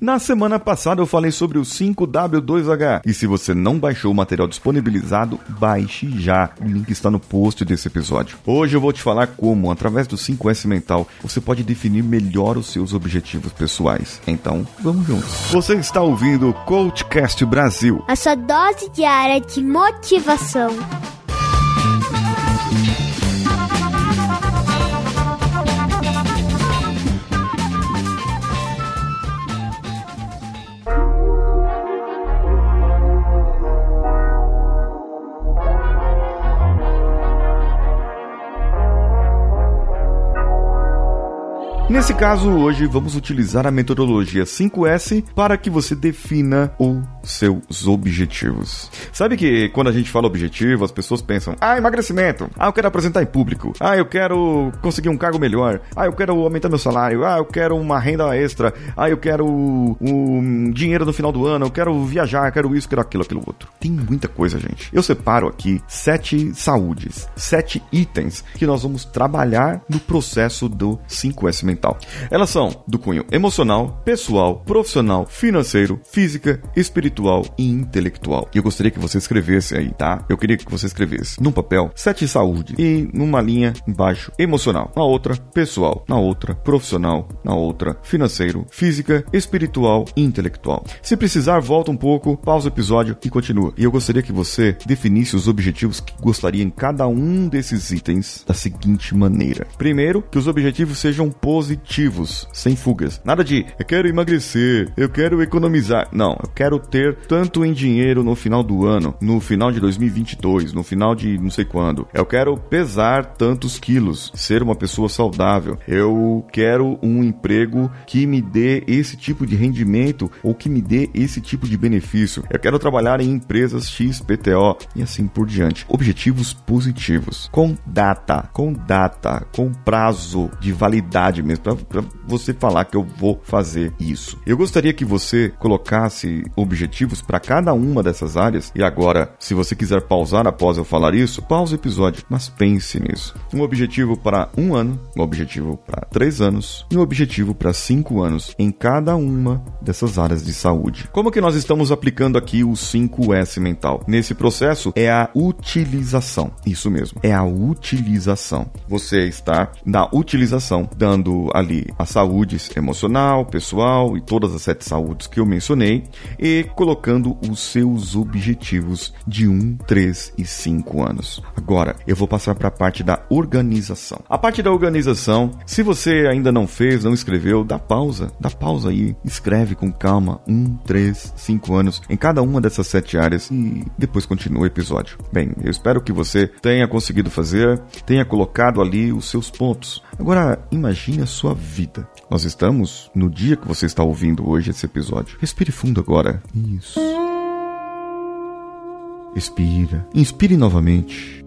Na semana passada eu falei sobre o 5W2H e se você não baixou o material disponibilizado, baixe já. O link está no post desse episódio. Hoje eu vou te falar como, através do 5S mental, você pode definir melhor os seus objetivos pessoais. Então, vamos juntos. Você está ouvindo o Coachcast Brasil. A sua dose diária de motivação. Nesse caso, hoje vamos utilizar a metodologia 5S para que você defina os seus objetivos. Sabe que quando a gente fala objetivo, as pessoas pensam: ah, emagrecimento, ah, eu quero apresentar em público, ah, eu quero conseguir um cargo melhor, ah, eu quero aumentar meu salário, ah, eu quero uma renda extra, ah, eu quero um dinheiro no final do ano, eu quero viajar, quero isso, quero aquilo, aquilo outro. Tem muita coisa, gente. Eu separo aqui sete saúdes, sete itens que nós vamos trabalhar no processo do 5S mental mental. Elas são do cunho emocional, pessoal, profissional, financeiro, física, espiritual e intelectual. E eu gostaria que você escrevesse aí, tá? Eu queria que você escrevesse num papel sete saúde e numa linha embaixo emocional, na outra pessoal, na outra profissional, na outra financeiro, física, espiritual e intelectual. Se precisar, volta um pouco, pausa o episódio e continua. E eu gostaria que você definisse os objetivos que gostaria em cada um desses itens da seguinte maneira. Primeiro, que os objetivos sejam positivos, sem fugas. Nada de eu quero emagrecer, eu quero economizar. Não, eu quero ter tanto em dinheiro no final do ano, no final de 2022, no final de não sei quando. Eu quero pesar tantos quilos, ser uma pessoa saudável. Eu quero um emprego que me dê esse tipo de rendimento ou que me dê esse tipo de benefício. Eu quero trabalhar em empresas XPTO e assim por diante. Objetivos positivos, com data, com data, com prazo de validade mesmo para você falar que eu vou fazer isso. Eu gostaria que você colocasse objetivos para cada uma dessas áreas. E agora, se você quiser pausar após eu falar isso, pause o episódio, mas pense nisso. Um objetivo para um ano, um objetivo para três anos e um objetivo para cinco anos em cada uma dessas áreas de saúde. Como que nós estamos aplicando aqui o 5S mental? Nesse processo é a utilização. Isso mesmo, é a utilização. Você está na utilização dando ali a saúde emocional, pessoal e todas as sete saúdes que eu mencionei e colocando os seus objetivos de 1, 3 e 5 anos. Agora, eu vou passar para a parte da organização. A parte da organização, se você ainda não fez, não escreveu, dá pausa, dá pausa aí, escreve com calma 1, 3, 5 anos em cada uma dessas sete áreas e depois continua o episódio. Bem, eu espero que você tenha conseguido fazer, tenha colocado ali os seus pontos. Agora, imagine a sua vida. Nós estamos no dia que você está ouvindo hoje esse episódio. Respire fundo agora. Isso. Expira. Inspire novamente.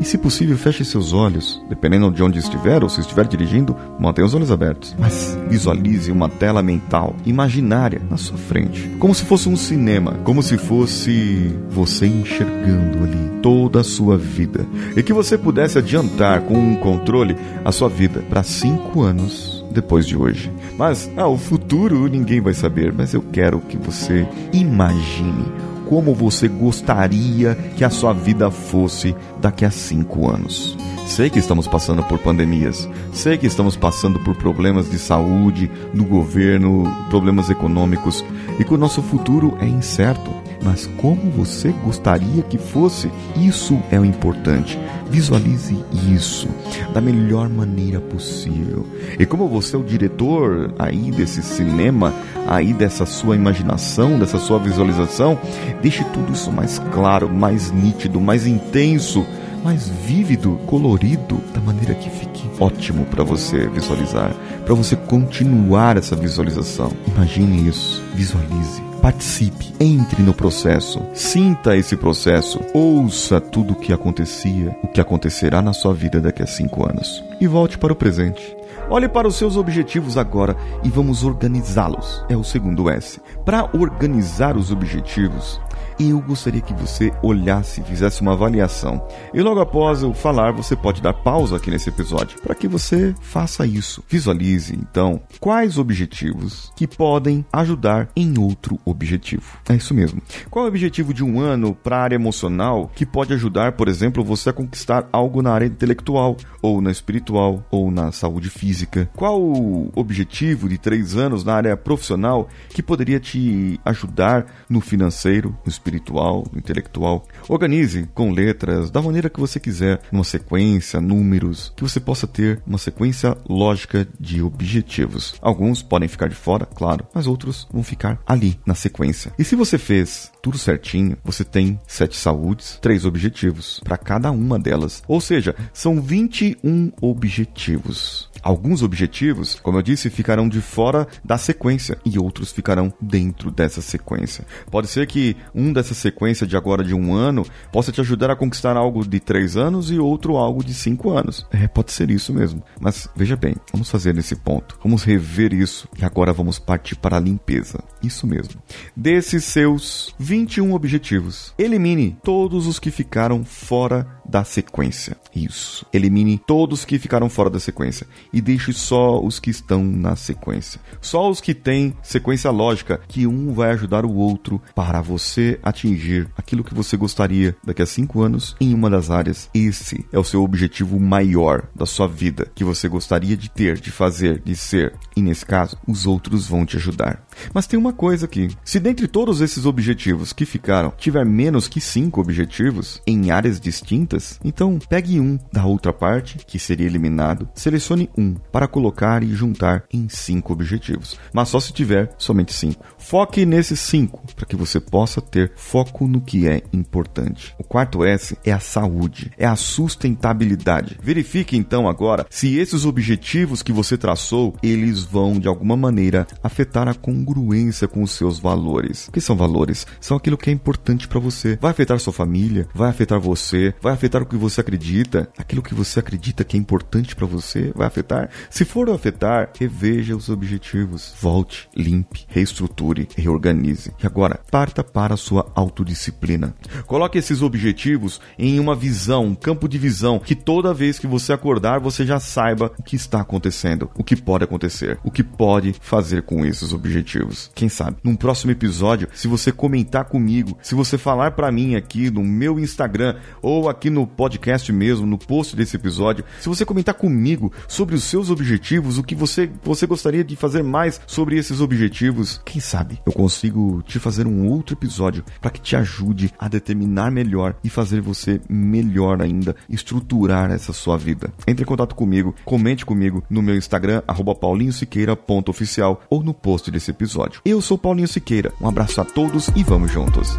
E se possível, feche seus olhos. Dependendo de onde estiver ou se estiver dirigindo, mantenha os olhos abertos. Mas visualize uma tela mental, imaginária, na sua frente. Como se fosse um cinema. Como se fosse você enxergando ali toda a sua vida. E que você pudesse adiantar com um controle a sua vida para cinco anos depois de hoje. Mas, ah, o futuro ninguém vai saber, mas eu quero que você imagine como você gostaria que a sua vida fosse daqui a cinco anos. Sei que estamos passando por pandemias, sei que estamos passando por problemas de saúde, do governo, problemas econômicos e que o nosso futuro é incerto. Mas como você gostaria que fosse? Isso é o importante. Visualize isso da melhor maneira possível. E como você é o diretor aí desse cinema, aí dessa sua imaginação, dessa sua visualização, deixe tudo isso mais claro, mais nítido, mais intenso, mais vívido, colorido, da maneira que fique ótimo para você visualizar, para você continuar essa visualização. Imagine isso, visualize. Participe, entre no processo, sinta esse processo, ouça tudo o que acontecia, o que acontecerá na sua vida daqui a cinco anos e volte para o presente. Olhe para os seus objetivos agora e vamos organizá-los. É o segundo S. Para organizar os objetivos, eu gostaria que você olhasse, fizesse uma avaliação. E logo após eu falar, você pode dar pausa aqui nesse episódio para que você faça isso. Visualize, então, quais objetivos que podem ajudar em outro objetivo. É isso mesmo. Qual é o objetivo de um ano para a área emocional que pode ajudar, por exemplo, você a conquistar algo na área intelectual, ou na espiritual, ou na saúde física? Qual o objetivo de três anos na área profissional que poderia te ajudar no financeiro, no espiritual, no intelectual? Organize com letras da maneira que você quiser, numa sequência, números, que você possa ter uma sequência lógica de objetivos. Alguns podem ficar de fora, claro, mas outros vão ficar ali na sequência. E se você fez tudo certinho, você tem sete saúdes, três objetivos para cada uma delas. Ou seja, são 21 objetivos. Alguns objetivos, como eu disse, ficarão de fora da sequência e outros ficarão dentro dessa sequência. Pode ser que um dessa sequência de agora de um ano possa te ajudar a conquistar algo de três anos e outro algo de cinco anos. É, pode ser isso mesmo. Mas veja bem, vamos fazer nesse ponto. Vamos rever isso e agora vamos partir para a limpeza. Isso mesmo. Desses seus 21 objetivos, elimine todos os que ficaram fora da sequência. Isso. Elimine todos que ficaram fora da sequência e deixe só os que estão na sequência. Só os que têm sequência lógica, que um vai ajudar o outro para você atingir aquilo que você gostaria daqui a cinco anos em uma das áreas. Esse é o seu objetivo maior da sua vida, que você gostaria de ter, de fazer, de ser. E nesse caso, os outros vão te ajudar. Mas tem uma coisa aqui: se dentre todos esses objetivos que ficaram tiver menos que cinco objetivos em áreas distintas, então pegue um da outra parte, que seria eliminado, selecione um para colocar e juntar em cinco objetivos, mas só se tiver somente cinco. Foque nesses cinco para que você possa ter foco no que é importante. O quarto S é a saúde, é a sustentabilidade. Verifique então agora se esses objetivos que você traçou, eles vão de alguma maneira afetar a congruência com os seus valores. O que são valores? São aquilo que é importante para você. Vai afetar sua família, vai afetar você, vai afetar o que você acredita, aquilo que você acredita que é importante para você, vai afetar. Se for afetar, reveja os objetivos. Volte, limpe, reestruture, reorganize. E agora, parta para a sua autodisciplina. Coloque esses objetivos em uma visão, um campo de visão, que toda vez que você acordar, você já saiba o que está acontecendo, o que pode acontecer, o que pode fazer com esses objetivos. Quem sabe, num próximo episódio, se você comentar comigo, se você falar para mim aqui no meu Instagram ou aqui no podcast mesmo, no post desse episódio, se você comentar comigo sobre os seus objetivos, o que você, você gostaria de fazer mais sobre esses objetivos, quem sabe eu consigo te fazer um outro episódio para que te ajude a determinar melhor e fazer você melhor ainda estruturar essa sua vida. Entre em contato comigo, comente comigo no meu Instagram, paulinhosiqueira.oficial ou no post desse episódio. Eu sou Paulinho Siqueira, um abraço a todos e vamos juntos.